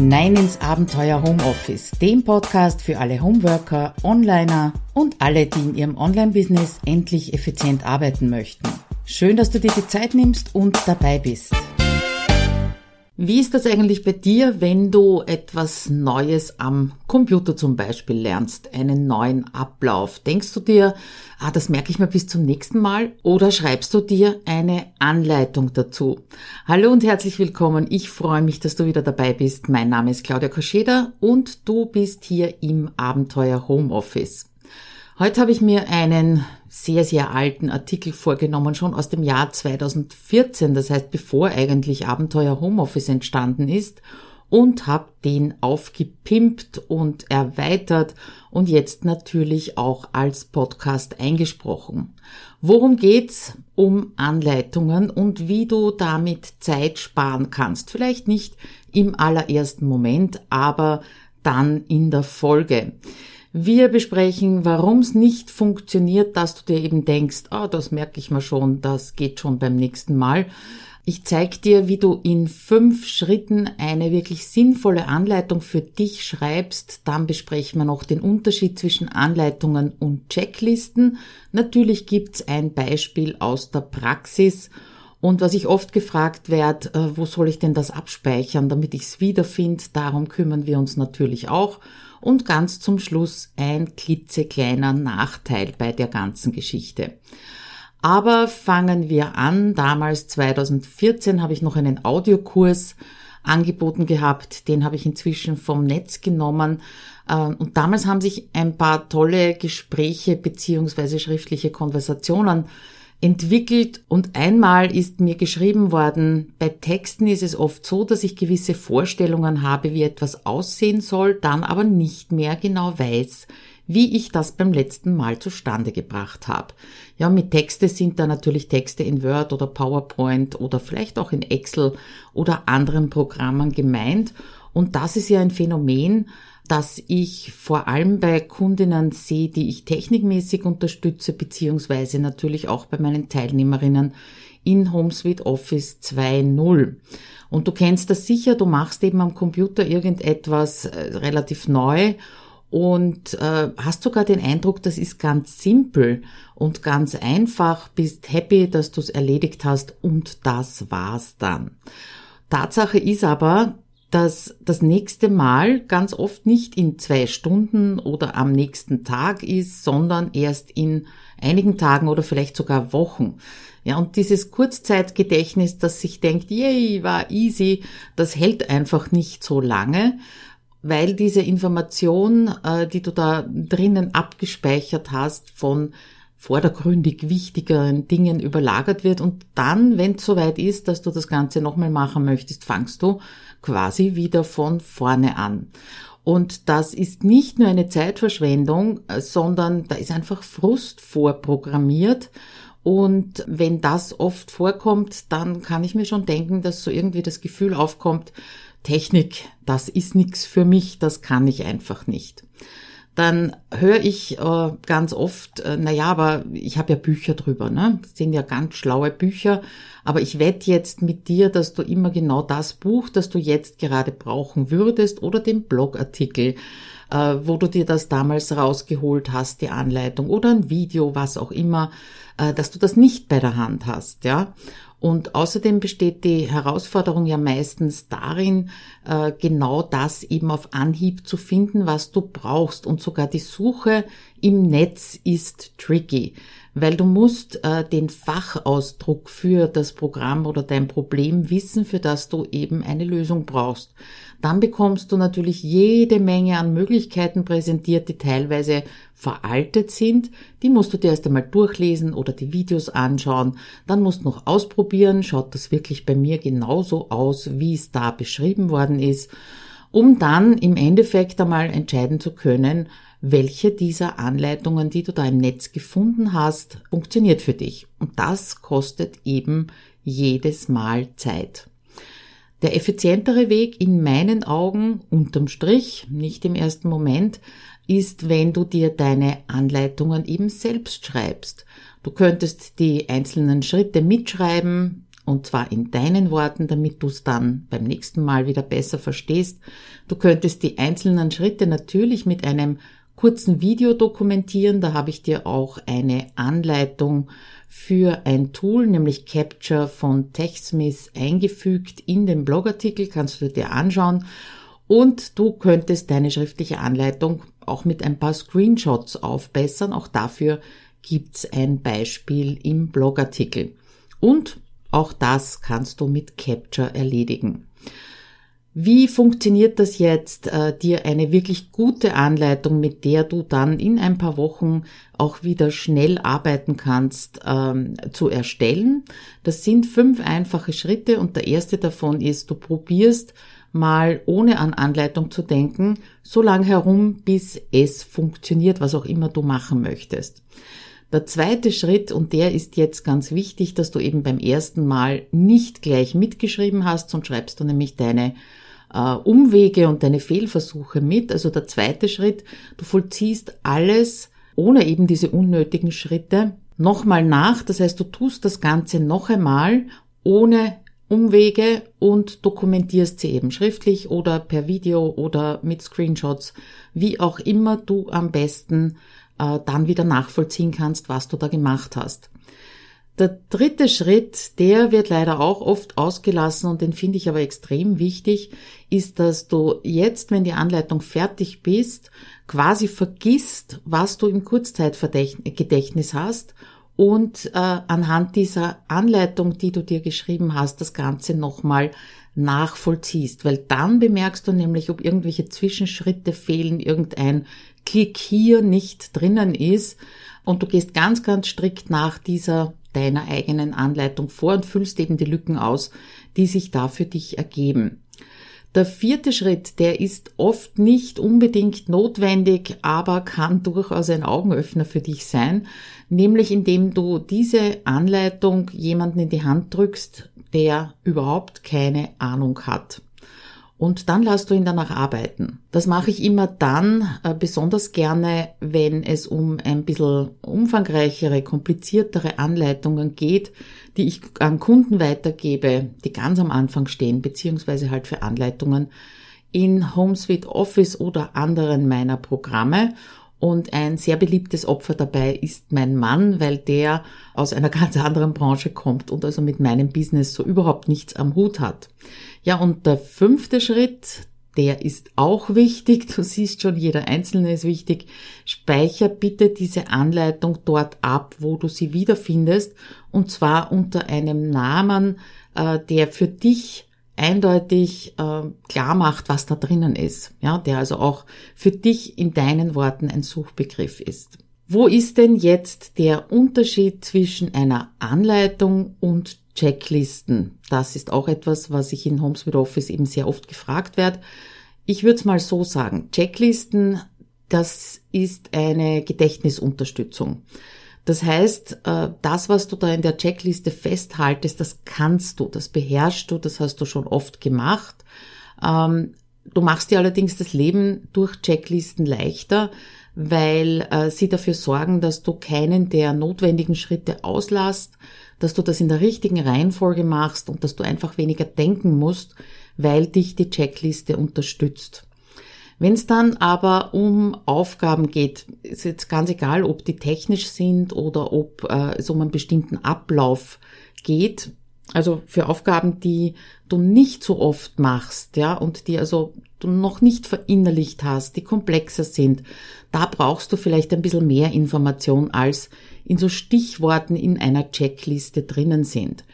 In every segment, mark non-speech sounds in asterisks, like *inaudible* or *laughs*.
hinein ins Abenteuer Homeoffice, dem Podcast für alle Homeworker, Onliner und alle, die in ihrem Online-Business endlich effizient arbeiten möchten. Schön, dass du dir die Zeit nimmst und dabei bist. Wie ist das eigentlich bei dir, wenn du etwas Neues am Computer zum Beispiel lernst, einen neuen Ablauf? Denkst du dir, ah, das merke ich mir bis zum nächsten Mal? Oder schreibst du dir eine Anleitung dazu? Hallo und herzlich willkommen. Ich freue mich, dass du wieder dabei bist. Mein Name ist Claudia Koscheda und du bist hier im Abenteuer Homeoffice. Heute habe ich mir einen sehr, sehr alten Artikel vorgenommen, schon aus dem Jahr 2014, das heißt bevor eigentlich Abenteuer Homeoffice entstanden ist und habe den aufgepimpt und erweitert und jetzt natürlich auch als Podcast eingesprochen. Worum geht's? Um Anleitungen und wie du damit Zeit sparen kannst. Vielleicht nicht im allerersten Moment, aber dann in der Folge. Wir besprechen, warum es nicht funktioniert, dass du dir eben denkst, ah, oh, das merke ich mir schon, das geht schon beim nächsten Mal. Ich zeige dir, wie du in fünf Schritten eine wirklich sinnvolle Anleitung für dich schreibst. Dann besprechen wir noch den Unterschied zwischen Anleitungen und Checklisten. Natürlich gibt's ein Beispiel aus der Praxis. Und was ich oft gefragt werde, äh, wo soll ich denn das abspeichern, damit ich es wiederfinde, darum kümmern wir uns natürlich auch. Und ganz zum Schluss ein klitzekleiner Nachteil bei der ganzen Geschichte. Aber fangen wir an. Damals 2014 habe ich noch einen Audiokurs angeboten gehabt. Den habe ich inzwischen vom Netz genommen. Ähm, und damals haben sich ein paar tolle Gespräche beziehungsweise schriftliche Konversationen entwickelt und einmal ist mir geschrieben worden, bei Texten ist es oft so, dass ich gewisse Vorstellungen habe, wie etwas aussehen soll, dann aber nicht mehr genau weiß, wie ich das beim letzten Mal zustande gebracht habe. Ja, mit Texte sind da natürlich Texte in Word oder PowerPoint oder vielleicht auch in Excel oder anderen Programmen gemeint. Und das ist ja ein Phänomen, dass ich vor allem bei Kundinnen sehe, die ich technikmäßig unterstütze, beziehungsweise natürlich auch bei meinen Teilnehmerinnen in HomeSuite Office 2.0. Und du kennst das sicher, du machst eben am Computer irgendetwas äh, relativ neu und äh, hast sogar den Eindruck, das ist ganz simpel und ganz einfach, bist happy, dass du es erledigt hast und das war's dann. Tatsache ist aber, dass das nächste Mal ganz oft nicht in zwei Stunden oder am nächsten Tag ist, sondern erst in einigen Tagen oder vielleicht sogar Wochen. Ja, und dieses Kurzzeitgedächtnis, das sich denkt, yay, war easy, das hält einfach nicht so lange, weil diese Information, äh, die du da drinnen abgespeichert hast, von vordergründig wichtigeren Dingen überlagert wird und dann, wenn es soweit ist, dass du das Ganze nochmal machen möchtest, fangst du quasi wieder von vorne an. Und das ist nicht nur eine Zeitverschwendung, sondern da ist einfach Frust vorprogrammiert. Und wenn das oft vorkommt, dann kann ich mir schon denken, dass so irgendwie das Gefühl aufkommt, Technik, das ist nichts für mich, das kann ich einfach nicht dann höre ich äh, ganz oft, äh, na ja, aber ich habe ja Bücher drüber, ne? Das sind ja ganz schlaue Bücher, aber ich wette jetzt mit dir, dass du immer genau das Buch, das du jetzt gerade brauchen würdest oder den Blogartikel, äh, wo du dir das damals rausgeholt hast, die Anleitung oder ein Video, was auch immer, äh, dass du das nicht bei der Hand hast, ja? Und außerdem besteht die Herausforderung ja meistens darin, äh, genau das eben auf Anhieb zu finden, was du brauchst. Und sogar die Suche im Netz ist tricky, weil du musst äh, den Fachausdruck für das Programm oder dein Problem wissen, für das du eben eine Lösung brauchst dann bekommst du natürlich jede Menge an Möglichkeiten präsentiert, die teilweise veraltet sind. Die musst du dir erst einmal durchlesen oder die Videos anschauen. Dann musst du noch ausprobieren, schaut das wirklich bei mir genauso aus, wie es da beschrieben worden ist, um dann im Endeffekt einmal entscheiden zu können, welche dieser Anleitungen, die du da im Netz gefunden hast, funktioniert für dich. Und das kostet eben jedes Mal Zeit. Der effizientere Weg in meinen Augen unterm Strich, nicht im ersten Moment, ist, wenn du dir deine Anleitungen eben selbst schreibst. Du könntest die einzelnen Schritte mitschreiben und zwar in deinen Worten, damit du es dann beim nächsten Mal wieder besser verstehst. Du könntest die einzelnen Schritte natürlich mit einem kurzen Video dokumentieren. Da habe ich dir auch eine Anleitung für ein Tool, nämlich Capture von TechSmith eingefügt in den Blogartikel, kannst du dir anschauen. Und du könntest deine schriftliche Anleitung auch mit ein paar Screenshots aufbessern. Auch dafür gibt's ein Beispiel im Blogartikel. Und auch das kannst du mit Capture erledigen. Wie funktioniert das jetzt, äh, dir eine wirklich gute Anleitung, mit der du dann in ein paar Wochen auch wieder schnell arbeiten kannst, ähm, zu erstellen? Das sind fünf einfache Schritte und der erste davon ist, du probierst mal ohne an Anleitung zu denken, so lange herum, bis es funktioniert, was auch immer du machen möchtest. Der zweite Schritt, und der ist jetzt ganz wichtig, dass du eben beim ersten Mal nicht gleich mitgeschrieben hast, sonst schreibst du nämlich deine äh, Umwege und deine Fehlversuche mit. Also der zweite Schritt, du vollziehst alles ohne eben diese unnötigen Schritte nochmal nach. Das heißt, du tust das Ganze noch einmal ohne Umwege und dokumentierst sie eben schriftlich oder per Video oder mit Screenshots, wie auch immer du am besten äh, dann wieder nachvollziehen kannst, was du da gemacht hast. Der dritte Schritt, der wird leider auch oft ausgelassen und den finde ich aber extrem wichtig, ist, dass du jetzt, wenn die Anleitung fertig bist, quasi vergisst, was du im Kurzzeitgedächtnis hast und äh, anhand dieser Anleitung, die du dir geschrieben hast, das Ganze nochmal nachvollziehst, weil dann bemerkst du nämlich, ob irgendwelche Zwischenschritte fehlen, irgendein Klick hier nicht drinnen ist. Und du gehst ganz, ganz strikt nach dieser deiner eigenen Anleitung vor und füllst eben die Lücken aus, die sich da für dich ergeben. Der vierte Schritt, der ist oft nicht unbedingt notwendig, aber kann durchaus ein Augenöffner für dich sein, nämlich indem du diese Anleitung jemanden in die Hand drückst, der überhaupt keine Ahnung hat und dann lässt du ihn danach arbeiten. Das mache ich immer dann äh, besonders gerne, wenn es um ein bisschen umfangreichere, kompliziertere Anleitungen geht, die ich an Kunden weitergebe, die ganz am Anfang stehen, beziehungsweise halt für Anleitungen in HomeSuite Office oder anderen meiner Programme. Und ein sehr beliebtes Opfer dabei ist mein Mann, weil der aus einer *laughs* ganz anderen Branche kommt und also mit meinem Business so überhaupt nichts am Hut hat. Ja, und der fünfte Schritt, der ist auch *laughs* wichtig. Du siehst schon, jeder einzelne ist wichtig. Speicher bitte diese Anleitung dort ab, wo du sie wiederfindest. Und zwar unter einem Namen, äh, der für dich eindeutig äh, klar macht, was da drinnen ist. Ja, der also auch für dich in deinen Worten ein Suchbegriff ist. Wo ist denn jetzt der Unterschied zwischen einer Anleitung und Checklisten. Das ist auch etwas, was ich in Homes with Office eben sehr oft gefragt werde. Ich würde es mal so sagen. Checklisten, das ist eine Gedächtnisunterstützung. Das heißt, äh, das, was du da in der Checkliste festhaltest, das kannst du, das beherrschst du, das hast du schon oft gemacht. Ähm, du machst dir allerdings das Leben durch Checklisten leichter, weil äh, sie dafür sorgen, dass du keinen der notwendigen Schritte auslässt, dass du das in der richtigen Reihenfolge machst und dass du einfach weniger denken musst, weil dich die Checkliste unterstützt. Wenn es dann aber um Aufgaben geht, ist jetzt ganz egal, ob die technisch sind oder ob äh, es um einen bestimmten Ablauf geht. Also für Aufgaben, die du nicht so oft machst, ja, und die also du noch nicht verinnerlicht hast, die komplexer sind, da brauchst du vielleicht ein bisschen mehr Information als in so Stichworten in einer Checkliste drinnen sind.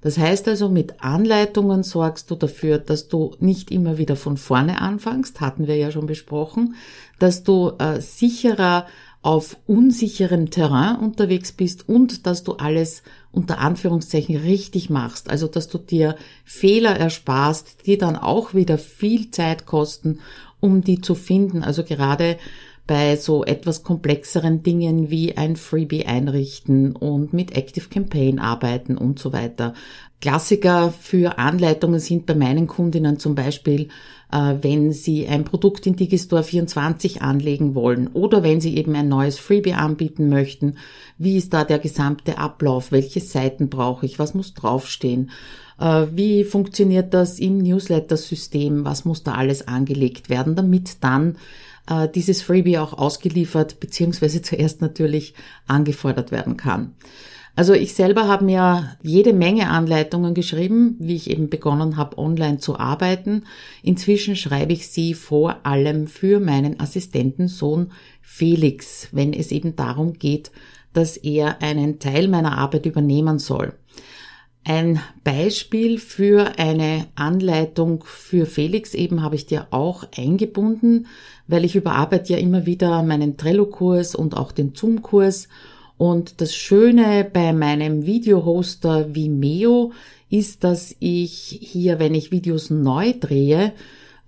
Das heißt also, mit Anleitungen sorgst du dafür, dass du nicht immer wieder von vorne anfängst, hatten wir ja schon besprochen, dass du äh, sicherer auf unsicherem Terrain unterwegs bist und dass du alles unter Anführungszeichen richtig machst. Also, dass du dir Fehler ersparst, die dann auch wieder viel Zeit kosten, um die zu finden. Also gerade bei so etwas komplexeren Dingen wie ein Freebie einrichten und mit Active Campaign arbeiten und so weiter. Klassiker für Anleitungen sind bei meinen Kundinnen zum Beispiel, äh, wenn sie ein Produkt in Digistore 24 anlegen wollen oder wenn sie eben ein neues Freebie anbieten möchten. Wie ist da der gesamte Ablauf? Welche Seiten brauche ich? Was muss draufstehen? Äh, wie funktioniert das im Newsletter-System? Was muss da alles angelegt werden, damit dann äh, dieses Freebie auch ausgeliefert bzw. zuerst natürlich angefordert werden kann. Also ich selber habe mir jede Menge Anleitungen geschrieben, wie ich eben begonnen habe, online zu arbeiten. Inzwischen schreibe ich sie vor allem für meinen Assistentensohn Felix, wenn es eben darum geht, dass er einen Teil meiner Arbeit übernehmen soll. Ein Beispiel für eine Anleitung für Felix eben habe ich dir auch eingebunden, weil ich überarbeite ja immer wieder meinen Trello-Kurs und auch den Zoom-Kurs. Und das Schöne bei meinem Video-Hoster Vimeo ist, dass ich hier, wenn ich Videos neu drehe,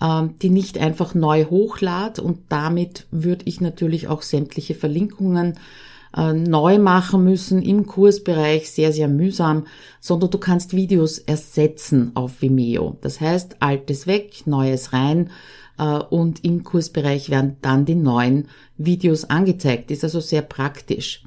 ähm, die nicht einfach neu hochlade und damit würde ich natürlich auch sämtliche Verlinkungen äh, neu machen müssen im Kursbereich, sehr, sehr mühsam, sondern du kannst Videos ersetzen auf Vimeo. Das heißt, altes weg, neues rein äh, und im Kursbereich werden dann die neuen Videos angezeigt. Ist also sehr praktisch.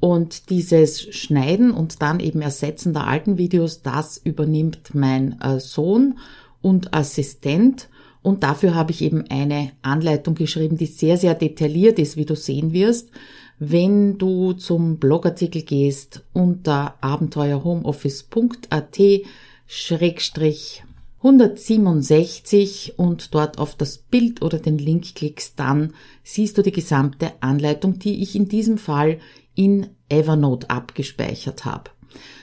Und dieses Schneiden und dann eben Ersetzen der alten Videos, das übernimmt mein äh, Sohn und Assistent. Und dafür habe ich eben eine Anleitung geschrieben, die sehr, sehr detailliert ist, wie du sehen wirst. Wenn du zum Blogartikel gehst unter abenteuerhomeoffice.at schrägstrich 167 und dort auf das Bild oder den Link klickst, dann siehst du die gesamte Anleitung, die ich in diesem Fall in Evernote abgespeichert habe.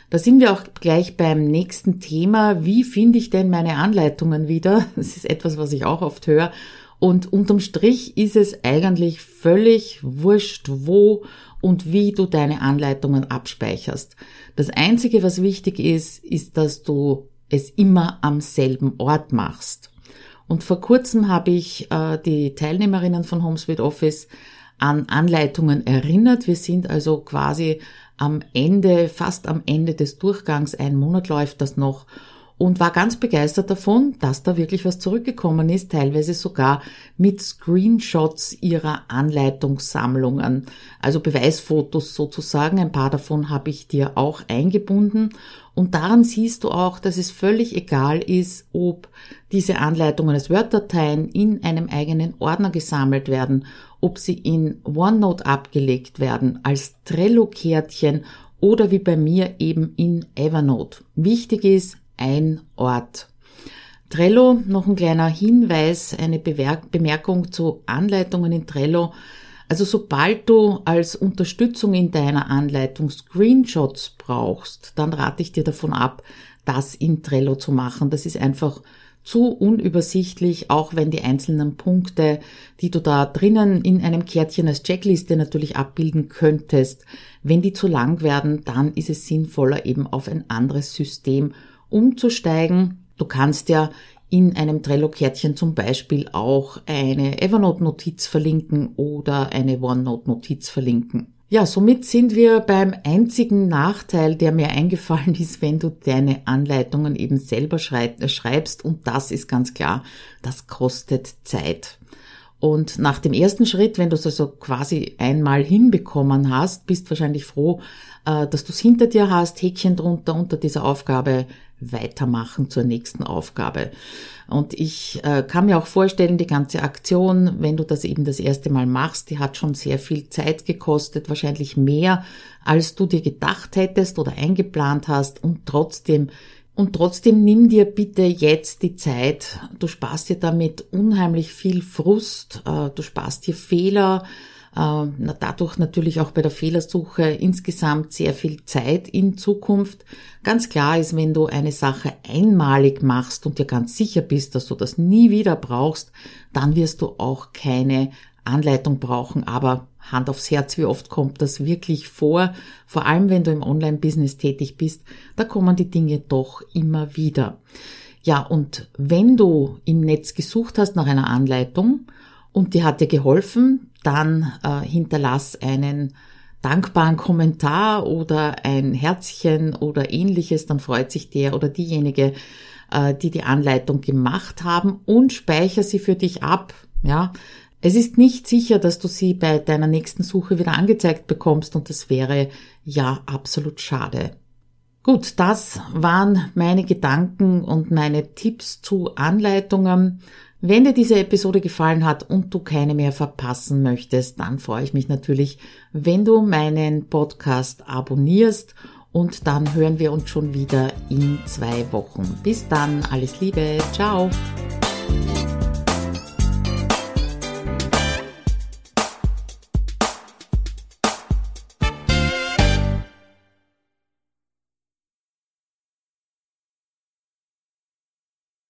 Da sind wir auch gleich beim nächsten Thema. Wie finde ich denn meine Anleitungen wieder? *laughs* Das ist etwas, was ich auch oft höre. Und unterm Strich ist es eigentlich völlig wurscht, wo und wie du deine Anleitungen abspeicherst. Das Einzige, was wichtig ist, ist, dass du es immer am selben Ort machst. Und vor kurzem habe ich äh, die Teilnehmerinnen von HomeSuite Office an Anleitungen erinnert. Wir sind also quasi am Ende, fast am Ende des Durchgangs, ein Monat läuft das noch und war ganz begeistert davon, dass da wirklich was zurückgekommen ist, teilweise sogar mit Screenshots ihrer Anleitungssammlungen, also Beweisfotos sozusagen. Ein paar davon habe ich dir auch eingebunden. Und daran siehst du auch, dass es völlig egal ist, ob diese Anleitungen als Word-Dateien in einem eigenen Ordner gesammelt werden, ob sie in OneNote abgelegt werden, als Trello-Kärtchen oder wie bei mir eben in Evernote. Wichtig ist, ein Ort. Trello, noch ein kleiner Hinweis, eine Bemerkung zu Anleitungen in Trello. Also sobald du als Unterstützung in deiner Anleitung Screenshots brauchst, dann rate ich dir davon ab, das in Trello zu machen. Das ist einfach zu unübersichtlich, auch wenn die einzelnen Punkte, die du da drinnen in einem Kärtchen als Checkliste natürlich abbilden könntest, wenn die zu lang werden, dann ist es sinnvoller, eben auf ein anderes System umzusteigen. Du kannst ja in einem Trello-Kärtchen zum Beispiel auch eine Evernote-Notiz verlinken oder eine OneNote-Notiz verlinken. Ja, somit sind wir beim einzigen Nachteil, der mir *laughs* eingefallen ist, wenn du deine Anleitungen eben selber schreibst. Und das ist ganz klar, das kostet Zeit. Und nach dem ersten Schritt, wenn du es also quasi einmal hinbekommen hast, bist wahrscheinlich froh, äh, dass du es hinter dir hast, Häkchen drunter unter dieser Aufgabe weitermachen zur nächsten Aufgabe. Und ich äh, kann mir auch vorstellen, die ganze Aktion, wenn du das eben das erste Mal machst, die hat schon sehr viel Zeit gekostet, wahrscheinlich mehr, als du dir gedacht hättest oder eingeplant hast. Und trotzdem, und trotzdem nimm dir bitte jetzt die Zeit. Du sparst dir damit unheimlich viel Frust, äh, du sparst dir Fehler, dadurch natürlich auch bei der Fehlersuche insgesamt sehr viel Zeit in Zukunft. Ganz klar ist, wenn du eine Sache einmalig machst und dir ganz sicher bist, dass du das nie wieder brauchst, dann wirst du auch keine Anleitung brauchen. Aber Hand aufs Herz, wie oft kommt das wirklich vor? Vor allem, wenn du im Online-Business tätig bist, da kommen die Dinge doch immer wieder. Ja, und wenn du im Netz gesucht hast nach einer Anleitung und die hat dir geholfen, dann äh, hinterlass einen dankbaren Kommentar oder ein Herzchen oder ähnliches, dann freut sich der oder diejenige, äh, die die Anleitung gemacht haben und speicher sie für dich ab. Ja, es ist nicht sicher, dass du sie bei deiner nächsten Suche wieder angezeigt bekommst und das wäre ja absolut schade. Gut, das waren meine Gedanken und meine Tipps zu Anleitungen. Wenn dir diese Episode gefallen hat und du keine mehr verpassen möchtest, dann freue ich mich natürlich, wenn du meinen Podcast abonnierst und dann hören wir uns schon wieder in zwei Wochen. Bis dann, alles Liebe, ciao.